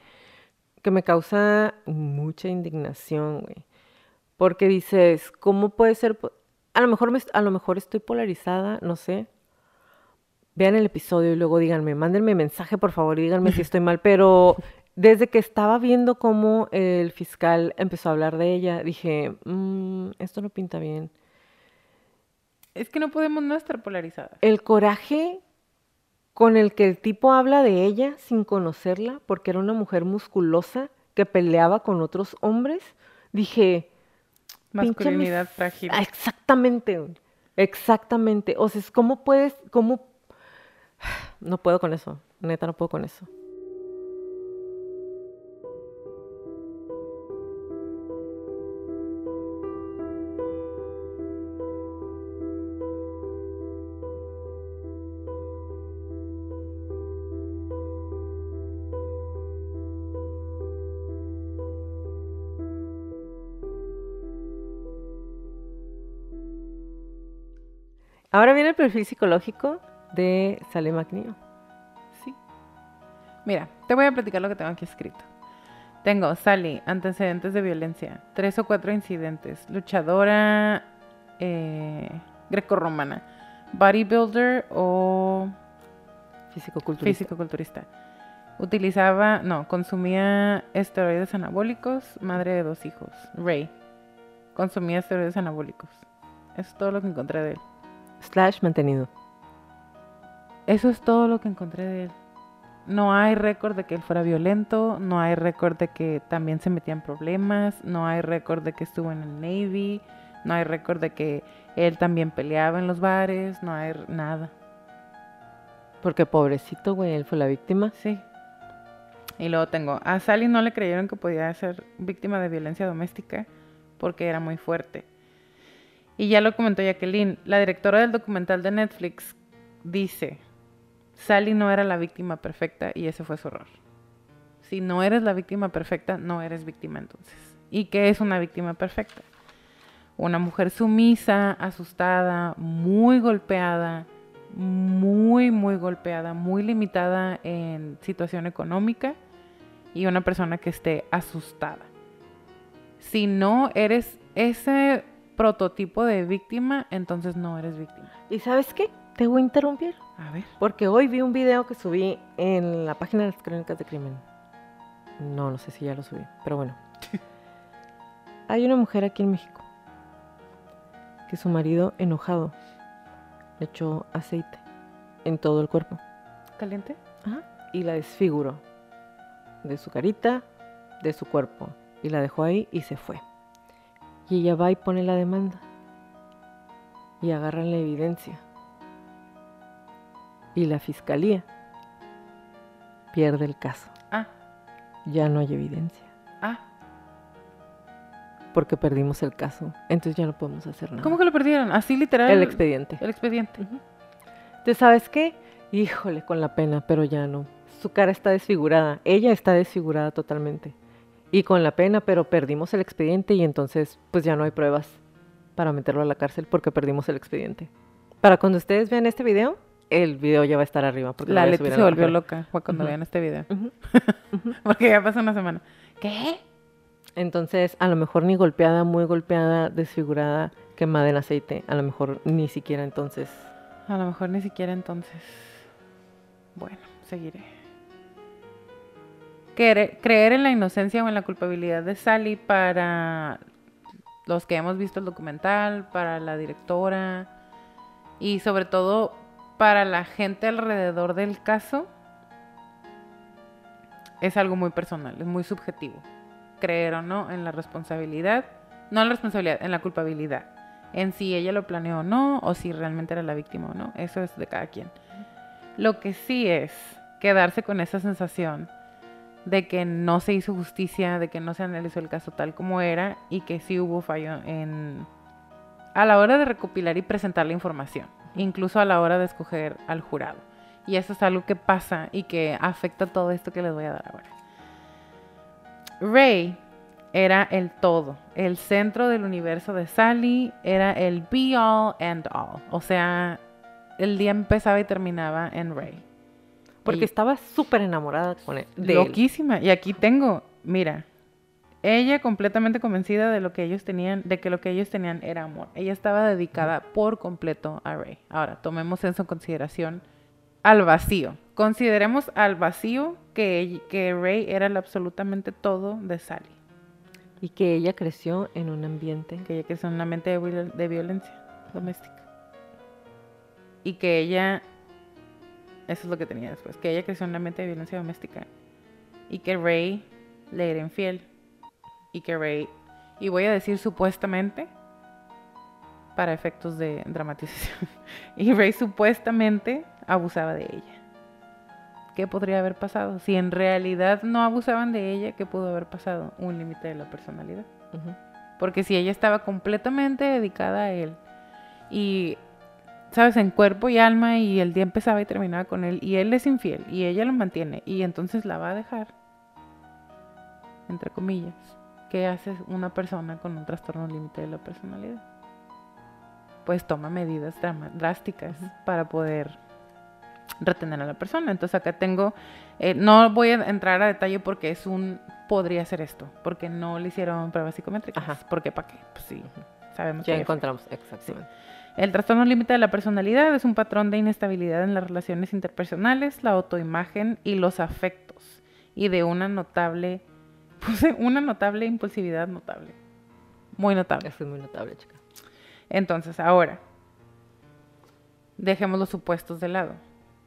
que me causa mucha indignación, güey. Porque dices, ¿cómo puede ser? A lo mejor, a lo mejor estoy polarizada, no sé. Vean el episodio y luego díganme, mándenme mensaje, por favor, y díganme si estoy mal. Pero desde que estaba viendo cómo el fiscal empezó a hablar de ella, dije, mm, esto no pinta bien. Es que no podemos no estar polarizadas. El coraje con el que el tipo habla de ella sin conocerla, porque era una mujer musculosa que peleaba con otros hombres, dije... Masculinidad frágil. Ah, exactamente, exactamente. O sea, ¿cómo puedes, cómo... No puedo con eso, neta, no puedo con eso. Ahora viene el perfil psicológico de Sally McNeil. Sí. Mira, te voy a platicar lo que tengo aquí escrito. Tengo Sally, antecedentes de violencia, tres o cuatro incidentes, luchadora eh, grecorromana, bodybuilder o físico-culturista. físico-culturista. Utilizaba, no, consumía esteroides anabólicos, madre de dos hijos, Ray. Consumía esteroides anabólicos. Eso es todo lo que encontré de él. Slash mantenido. Eso es todo lo que encontré de él. No hay récord de que él fuera violento, no hay récord de que también se metía en problemas, no hay récord de que estuvo en el Navy, no hay récord de que él también peleaba en los bares, no hay nada. Porque pobrecito, güey, él fue la víctima. Sí. Y luego tengo, a Sally no le creyeron que podía ser víctima de violencia doméstica porque era muy fuerte. Y ya lo comentó Jacqueline, la directora del documental de Netflix dice, Sally no era la víctima perfecta y ese fue su error. Si no eres la víctima perfecta, no eres víctima entonces. ¿Y qué es una víctima perfecta? Una mujer sumisa, asustada, muy golpeada, muy, muy golpeada, muy limitada en situación económica y una persona que esté asustada. Si no eres ese prototipo de víctima, entonces no eres víctima. ¿Y sabes qué? Te voy a interrumpir. A ver. Porque hoy vi un video que subí en la página de las crónicas de crimen. No, no sé si ya lo subí, pero bueno. Hay una mujer aquí en México que su marido enojado le echó aceite en todo el cuerpo. ¿Caliente? Ajá. Y la desfiguró de su carita, de su cuerpo. Y la dejó ahí y se fue. Y ella va y pone la demanda. Y agarran la evidencia. Y la fiscalía pierde el caso. Ah, Ya no hay evidencia. ah. Porque perdimos el caso. Entonces ya no podemos hacer nada. ¿Cómo que lo perdieron? Así literal. El expediente. El expediente. Entonces, ¿sabes qué? Híjole, con la pena, pero ya no. Su cara está desfigurada. Ella está desfigurada totalmente. Y con la pena, pero perdimos el expediente y entonces pues ya no hay pruebas para meterlo a la cárcel porque perdimos el expediente. Para cuando ustedes vean este video, el video ya va a estar arriba. Porque La Leti se volvió loca fue cuando vean este video. Porque ya pasó una semana. ¿Qué? Entonces, a lo mejor ni golpeada, muy golpeada, desfigurada, quemada en aceite. A lo mejor ni siquiera entonces. A lo mejor ni siquiera entonces. Bueno, seguiré. Creer en la inocencia o en la culpabilidad de Sally para los que hemos visto el documental, para la directora y sobre todo para la gente alrededor del caso es algo muy personal, es muy subjetivo. Creer o no en la responsabilidad, no en la responsabilidad, en la culpabilidad. En si ella lo planeó o no, o si realmente era la víctima o no. Eso es de cada quien. Lo que sí es quedarse con esa sensación de que no se hizo justicia, de que no se analizó el caso tal como era y que sí hubo fallo en a la hora de recopilar y presentar la información, incluso a la hora de escoger al jurado. Y eso es algo que pasa y que afecta todo esto que les voy a dar ahora. Ray era el todo, el centro del universo de Sally, era el be all and all. O sea, el día empezaba y terminaba en Ray. Porque Y- estaba súper enamorada con él, de él. Loquísima. Y aquí tengo, mira, ella completamente convencida de lo que ellos tenían, de que lo que ellos tenían era amor. Ella estaba dedicada por completo a Ray. Ahora, tomemos eso en consideración al vacío. Consideremos al vacío que, que Ray era el absolutamente todo de Sally. Y que ella creció en un ambiente. Que ella creció en una mente de, viol- de violencia doméstica. Y que ella, eso es lo que tenía después, que ella creció en una mente de violencia doméstica. Y que Ray le era infiel. Y que Ray, y voy a decir supuestamente, para efectos de dramatización, y Ray supuestamente abusaba de ella. ¿Qué podría haber pasado? Si en realidad no abusaban de ella, ¿qué pudo haber pasado? Un límite de la personalidad. Porque si ella estaba completamente dedicada a él y, sabes, en cuerpo y alma y el día empezaba y terminaba con él y él es infiel y ella lo mantiene y entonces la va a dejar, entre comillas, ¿qué hace una persona con un trastorno límite de la personalidad? pues toma medidas drásticas para poder retener a la persona. Entonces acá tengo, eh, no voy a entrar a detalle porque es un, podría ser esto, porque no le hicieron pruebas psicométricas. Ajá. Porque para qué, pues sí, sabemos. Ya encontramos, exactamente. El trastorno límite de la personalidad es un patrón de inestabilidad en las relaciones interpersonales, la autoimagen y los afectos, y de una notable, puse una notable impulsividad notable. Muy notable. Es muy notable, chica. Entonces, ahora, dejemos los supuestos de lado.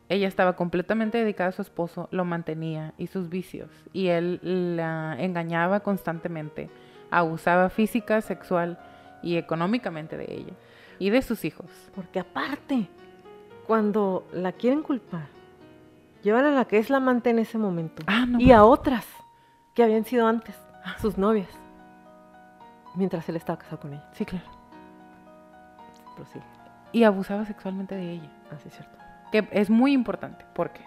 Ella estaba completamente dedicada a su esposo, lo mantenía y sus vicios, y él la engañaba constantemente, abusaba física, sexual y económicamente de ella y de sus hijos. Porque aparte, cuando la quieren culpar, llevan a la que es la amante en ese momento ah, y a otras que habían sido antes, sus novias, mientras él estaba casado con ella. Sí, claro. Y abusaba sexualmente de ella. Así es cierto. Que es muy importante. ¿Por qué?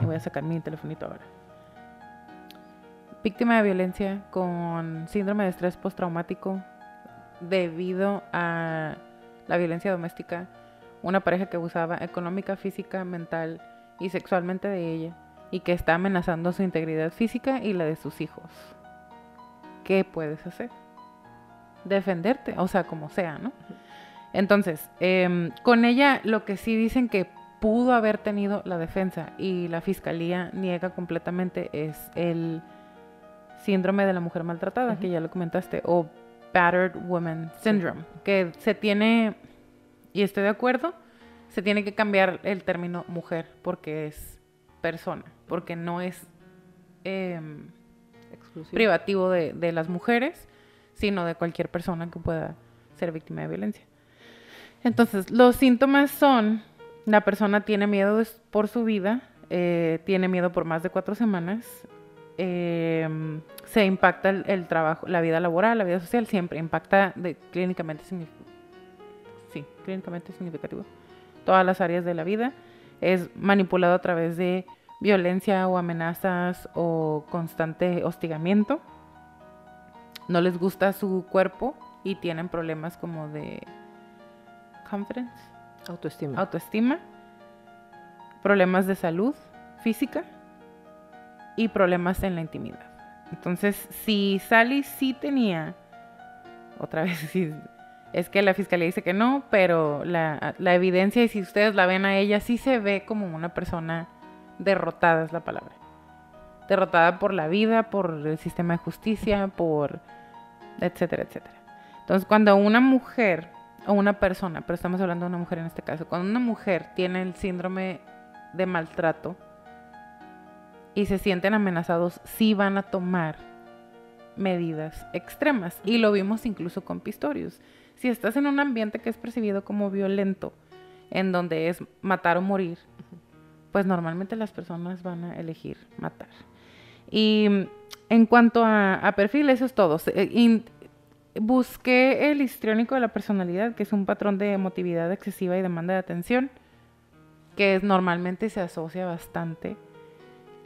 voy a sacar mi telefonito ahora. Víctima de violencia con síndrome de estrés postraumático debido a la violencia doméstica. Una pareja que abusaba económica, física, mental y sexualmente de ella y que está amenazando su integridad física y la de sus hijos. ¿Qué puedes hacer? Defenderte, o sea, como sea, ¿no? Entonces, em, con ella lo que sí dicen que pudo haber tenido la defensa y la fiscalía niega completamente es el síndrome de la mujer maltratada, que ya lo comentaste, o battered woman syndrome, que se tiene, y estoy de acuerdo, se tiene que cambiar el término mujer porque es persona, porque no es em, privativo de, de las mujeres, sino de cualquier persona que pueda ser víctima de violencia. Entonces, los síntomas son, la persona tiene miedo por su vida, eh, tiene miedo por más de cuatro semanas, em, se impacta el, trabajo, la vida laboral, la vida social, siempre impacta de, clínicamente, sí, clínicamente significativo todas las áreas de la vida. Es manipulado a través de violencia o amenazas o constante hostigamiento. No les gusta su cuerpo y tienen problemas como de confidence, autoestima. autoestima, problemas de salud física y problemas en la intimidad. Entonces, si Sally sí tenía, otra vez, es que la fiscalía dice que no, pero la, la, evidencia, y si ustedes la ven a ella, sí se ve como una persona derrotada, es la palabra. Derrotada por la vida, por el sistema de justicia, por etcétera, etcétera. Entonces, cuando una mujer o una persona, pero estamos hablando de una mujer en este caso, cuando una mujer tiene el síndrome de maltrato y se sienten amenazados, sí van a tomar medidas extremas. Y lo vimos incluso con Pistorius. Si estás en un ambiente que es percibido como violento, en donde es matar o morir, pues normalmente las personas van a elegir matar. Y en cuanto a, perfil, eso es todo. Eh, busqué el histriónico de la personalidad, que es un patrón de emotividad excesiva y demanda de atención, que normalmente se asocia bastante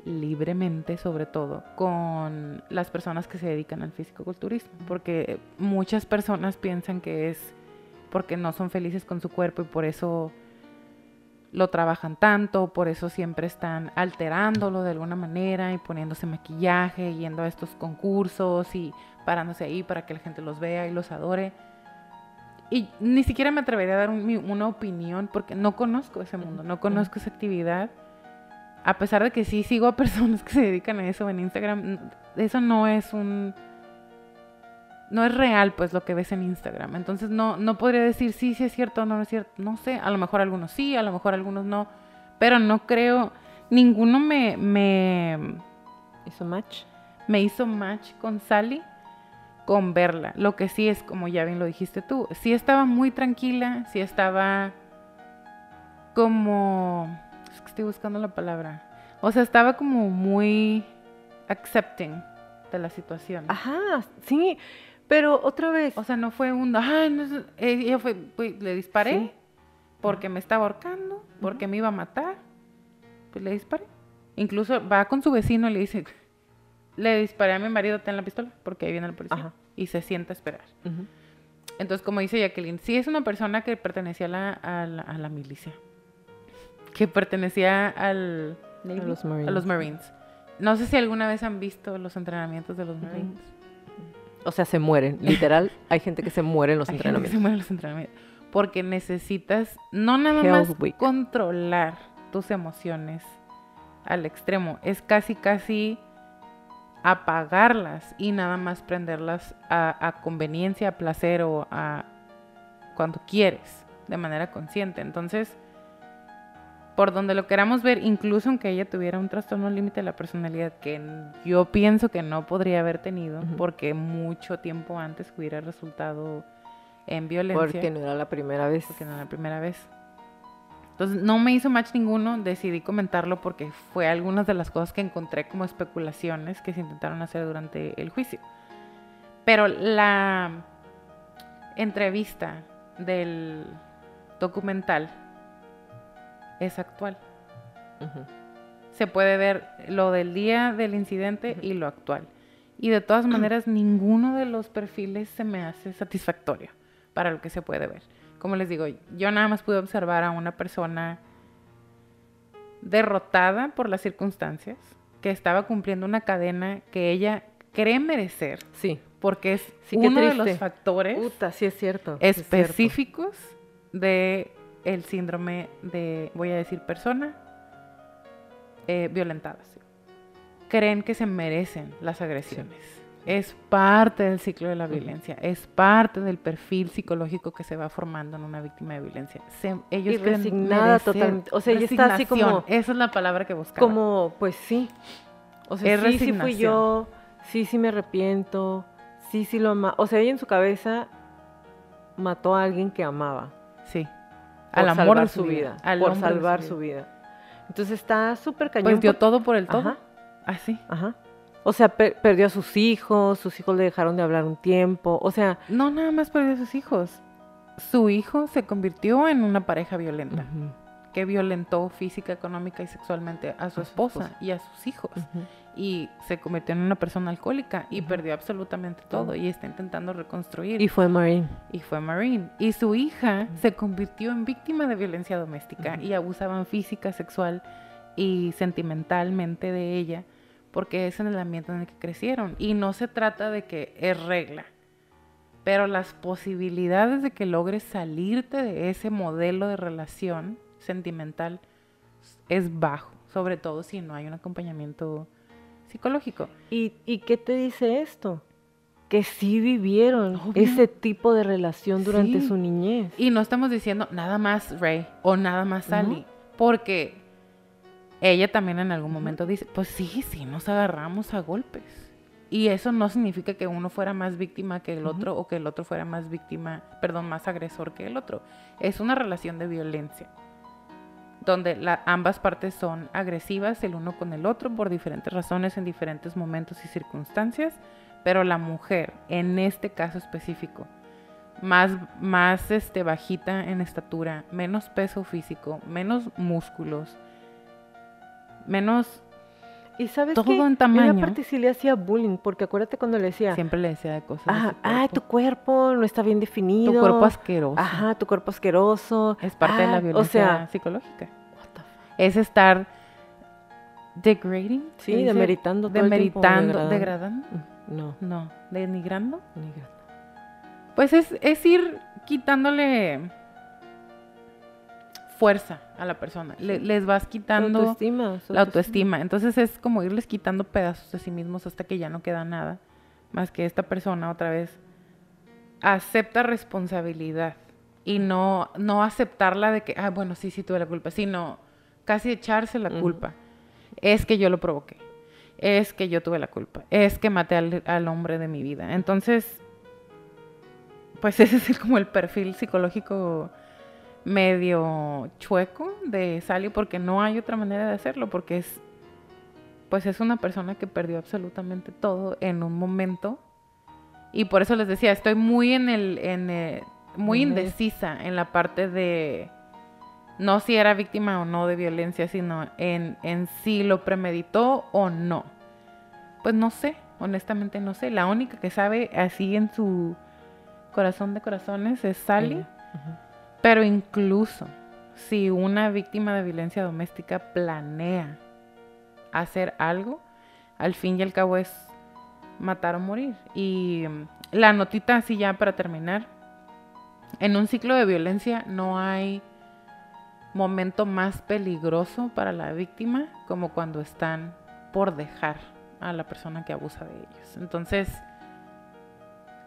libremente, sobre todo, con las personas que se dedican al fisicoculturismo, porque muchas personas piensan que es porque no son felices con su cuerpo y por eso lo trabajan tanto, por eso siempre están alterándolo de alguna manera y poniéndose maquillaje, yendo a estos concursos y parándose ahí para que la gente los vea y los adore. Y ni siquiera me atrevería a dar una opinión porque no conozco ese mundo, no conozco esa actividad. A pesar de que sí sigo a personas que se dedican a eso en Instagram, eso no es un... No es real, pues, lo que ves en Instagram. Entonces, no, no podría decir sí, sí es cierto o no, no es cierto. No sé, a lo mejor algunos sí, a lo mejor algunos no. Pero no creo... Ninguno me... me ¿Hizo match? Me hizo match con Sally con verla. Lo que sí es, como ya bien lo dijiste tú, sí estaba muy tranquila, sí estaba como... Estoy buscando la palabra. O sea, estaba como muy accepting de la situación. Ajá, sí, pero otra vez. O sea, no fue un... Ay, no, ella fue, le disparé porque me estaba ahorcando, porque me iba a matar. Pues le disparé. Incluso va con su vecino y le dice, le disparé a mi marido, ten la pistola, porque ahí viene la policía. Y se sienta a esperar. Entonces, como dice Jacqueline, sí es una persona que pertenecía a la, a la, a la milicia, que pertenecía al, A los a Marines. los Marines. No sé si alguna vez han visto los entrenamientos de los Marines. O sea, se mueren. Literal, hay gente que se muere en los Hay gente que se entrenamientos. muere en los entrenamientos. Porque necesitas no nada Hell's más Week. controlar tus emociones al extremo, es casi casi apagarlas y nada más prenderlas a, a conveniencia, a placer o a cuando quieres, de manera consciente. Entonces, por donde lo queramos ver, incluso aunque ella tuviera un trastorno límite de la personalidad que yo pienso que no podría haber tenido, porque mucho tiempo antes hubiera resultado en violencia, Porque no era la primera vez. porque no era la primera vez. Entonces no me hizo match ninguno, decidí comentarlo porque fue algunas de las cosas que encontré como especulaciones que se intentaron hacer durante el juicio. Pero la entrevista del documental es actual. Se puede ver lo del día del incidente y lo actual. Y de todas maneras, ninguno de los perfiles se me hace satisfactorio para lo que se puede ver. Como les digo, yo nada más pude observar a una persona derrotada por las circunstancias, que estaba cumpliendo una cadena que ella cree merecer, Sí. porque es Sí, uno de los factores Puta, sí es cierto. sí es cierto. específicos de el síndrome de, voy a decir, persona eh, violentadas. Creen que se merecen las agresiones. Es parte del ciclo de la violencia, es parte del perfil psicológico que se va formando en una víctima de violencia. Se- ellos Y creen resignada totalmente. O sea, ella está así como- Esa es la palabra que buscaba. Como, pues sí. O sea, Es sí, sí fui yo. Sí, sí me arrepiento. Sí, sí lo ama. O sea, ella en su cabeza mató a alguien que amaba. Sí. Al amor salvar de su vida. por salvar su vida. Entonces está súper cañón. Pues dio por- todo por el todo. Ajá. Así. Ajá. O sea, per- perdió a sus hijos, sus hijos le dejaron de hablar un tiempo. O sea, No nada más perdió a sus hijos. Su hijo se convirtió en una pareja violenta, ujú, que violentó física, económica y sexualmente a su A su esposa, esposa. y a sus hijos. ujú. Y se convirtió en una persona alcohólica y Ujú. perdió absolutamente todo. Y está intentando reconstruir. y Y, fue Marine. fue Marine. Y su hija se convirtió en víctima de violencia doméstica y abusaban física, sexual y sentimentalmente de ella porque es en el ambiente en el que crecieron. Y no se trata de que es regla, pero las posibilidades de que logres salirte de ese modelo de relación sentimental es bajo, sobre todo si no hay un acompañamiento psicológico. ¿Y, ¿Y qué te dice esto? Que sí vivieron Obvio. ese tipo de relación durante Sí. su niñez. Y no estamos diciendo nada más Ray o nada más. Sally, porque ella también en algún momento dice, pues sí, sí, nos agarramos a golpes. Y eso no significa que uno fuera más víctima que el otro o que el otro fuera más víctima, perdón, más agresor que el otro. Es una relación de violencia, donde la- ambas partes son agresivas el uno con el otro por diferentes razones en diferentes momentos y circunstancias, pero la mujer, en este caso específico, más, más este, bajita en estatura, menos peso físico, menos músculos, menos... Y sabes Todo qué? en tamaño. Sí le hacía bullying, porque acuérdate cuando le decía, Siempre le decía de cosas. de ah, ay, tu cuerpo. no está bien definido. Tu cuerpo asqueroso. Ajá, tu cuerpo asqueroso. Es parte de la Ah, violencia O sea, psicológica. what the fuck. Es estar degrading. Sí, demeritando todo el tiempo, Demeritando, degradando. degradando. no, No, denigrando. ni- Pues es, es ir quitándole fuerza a la persona. Le- les vas la quitando autoestima. su la autoestima. Entonces es como irles quitando pedazos de sí mismos hasta que ya no queda nada. Más que esta persona otra vez acepta responsabilidad. Y no, no aceptarla de que, ah, bueno, sí, sí tuve la culpa, sino casi echarse la culpa. Es que yo lo provoqué. Es que yo tuve la culpa. Es que maté al, al hombre de mi vida. Entonces, pues ese es el- como el perfil psicológico medio chueco de Sally porque no hay otra manera de hacerlo porque es pues es una persona que perdió absolutamente todo en un momento. Y por eso les decía estoy muy en el en eh, muy indecisa en la parte de no si era víctima o no de violencia sino en en si lo premeditó o no. Pues no sé honestamente no sé. La única que sabe así en su corazón de corazones es Sally. Pero incluso si una víctima de violencia doméstica planea hacer algo, al fin y al cabo es matar o morir. Y mm, la notita así ya para terminar, en un ciclo de violencia no hay momento más peligroso para la víctima como cuando están por dejar a la persona que abusa de ellos. Entonces,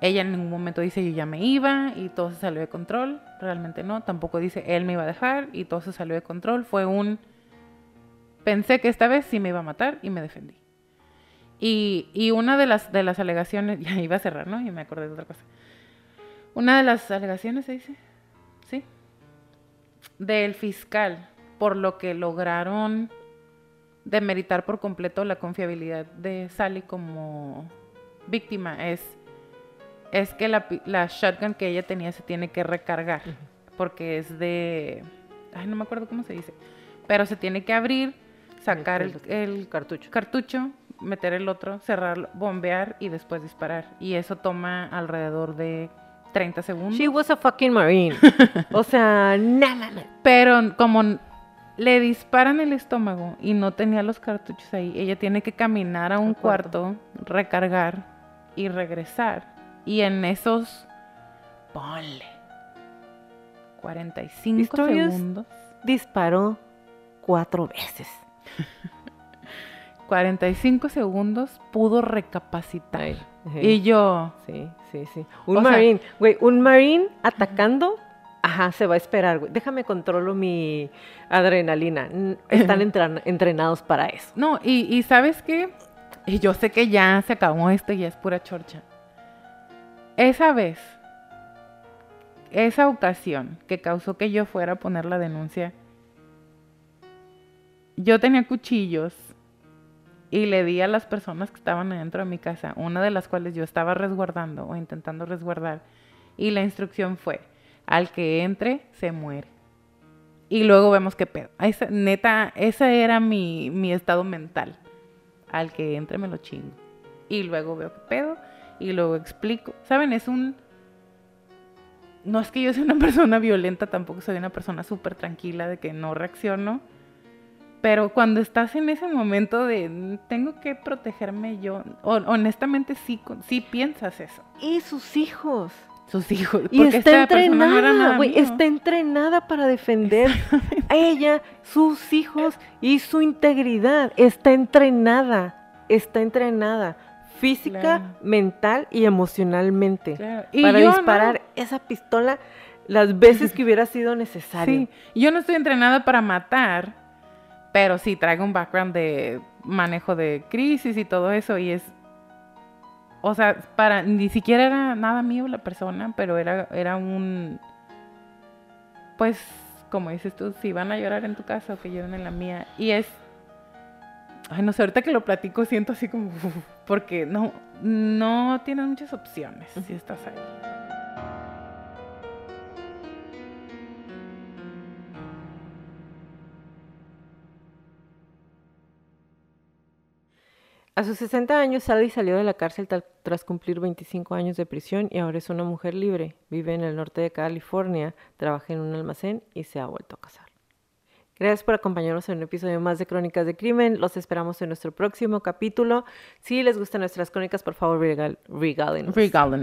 ella en ningún momento dice yo ya me iba y todo se salió de control. Realmente no. Tampoco dice él me iba a dejar y todo se salió de control. Fue un... Pensé que esta vez sí me iba a matar y me defendí. Y, y una de las, de las alegaciones, ya iba a cerrar, ¿no? Y me acordé de otra cosa. Una de las alegaciones se dice, sí, del fiscal, por lo que lograron demeritar por completo la confiabilidad de Sally como víctima, es, es que la, la shotgun que ella tenía se tiene que recargar, porque es de, ay, no me acuerdo cómo se dice, pero se tiene que abrir, sacar el, el cartucho. cartucho, meter el otro, cerrarlo, bombear y después disparar. Y eso toma alrededor de 30 segundos. She was a fucking marine. o sea, nada. Pero como le disparan el estómago y no tenía los cartuchos ahí, ella tiene que caminar a un cuarto, recargar y regresar. Y en esos, ponle, 45 segundos. Disparó cuatro veces. 45 segundos pudo recapacitar. Y yo. Sí, sí, sí. Un marine, güey, un marine atacando. Ajá, se va a esperar, güey. Déjame controlo mi adrenalina. Están entrenados para eso. No, y, y ¿sabes qué? Y yo sé que ya se acabó esto y es pura chorcha. Esa vez, esa ocasión que causó que yo fuera a poner la denuncia, yo tenía cuchillos y le di a las personas que estaban dentro de mi casa, una de las cuales yo estaba resguardando o intentando resguardar, y la instrucción fue, al que entre, se muere. Y luego vemos qué pedo. Esa, neta, ese era mi, mi estado mental. Al que entre me lo chingo. Y luego veo qué pedo. Y luego explico. ¿Saben? Es un... No es que yo sea una persona violenta, tampoco soy una persona súper tranquila de que no reacciono pero cuando estás en ese momento de tengo que protegerme yo, honestamente sí, sí piensas eso. Y sus hijos. Sus hijos. Y está entrenada, güey, está entrenada para defender a ella, sus hijos y su integridad. Está entrenada, está entrenada física, mental y emocionalmente para disparar esa pistola las veces que hubiera sido necesario. Sí. Yo no estoy entrenada para matar, pero sí, traigo un background de manejo de crisis y todo eso y es... O sea, para ni siquiera era nada mío la persona, pero era, era un... Pues, como dices tú, si van a llorar en tu casa o que lloren en la mía. Y es... Ay, no sé, ahorita que lo platico siento así como... Porque no, no tienes muchas opciones si estás ahí. A sus 60 años, Sally salió de la cárcel tras cumplir 25 años de prisión y ahora es una mujer libre. Vive en el norte de California, trabaja en un almacén y se ha vuelto a casar. Gracias por acompañarnos en un episodio más de Crónicas de Crimen. Los esperamos en nuestro próximo capítulo. Si les gustan nuestras crónicas, por favor, regálenos.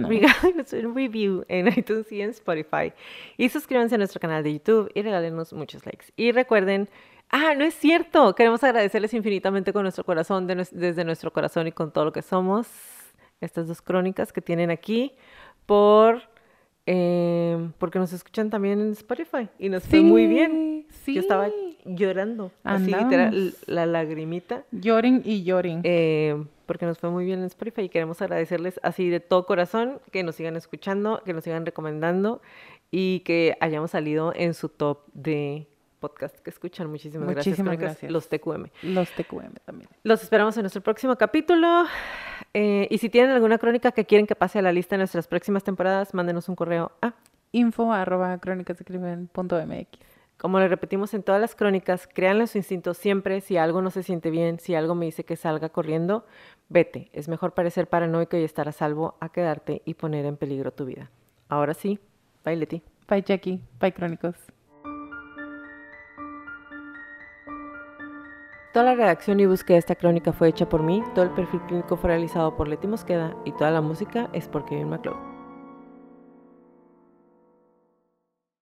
Regálenos un review en iTunes y en Spotify. Y suscríbanse a nuestro canal de YouTube y regálenos muchos likes. Y recuerden Ah, no es cierto. Queremos agradecerles infinitamente con nuestro corazón, desde nuestro corazón y con todo lo que somos, estas dos crónicas que tienen aquí, por em, porque nos escuchan también en Spotify y nos fue muy bien. Yo estaba llorando, así literal, la lagrimita. Lloren y lloren. Em, porque nos fue muy bien en Spotify y queremos agradecerles así de todo corazón que nos sigan escuchando, que nos sigan recomendando y que hayamos salido en su top de podcast que escuchan. Muchísimas, Muchísimas gracias, Los TQM. Los TQM también. Los esperamos en nuestro próximo capítulo. Eh, y si tienen alguna crónica que quieren que pase a la lista en nuestras próximas temporadas, mándenos un correo a info arroba como le repetimos en todas las crónicas, créanle su instinto siempre. Si algo no se siente bien, si algo me dice que salga corriendo, vete. Es mejor parecer paranoico y estar a salvo a quedarte y poner en peligro tu vida. Ahora sí, bye Leti. Bye Jackie. Bye Crónicos. Toda la redacción y búsqueda de esta crónica fue hecha por mí, todo el perfil clínico fue realizado por Leti Mosqueda y toda la música es por Kevin MacLeod.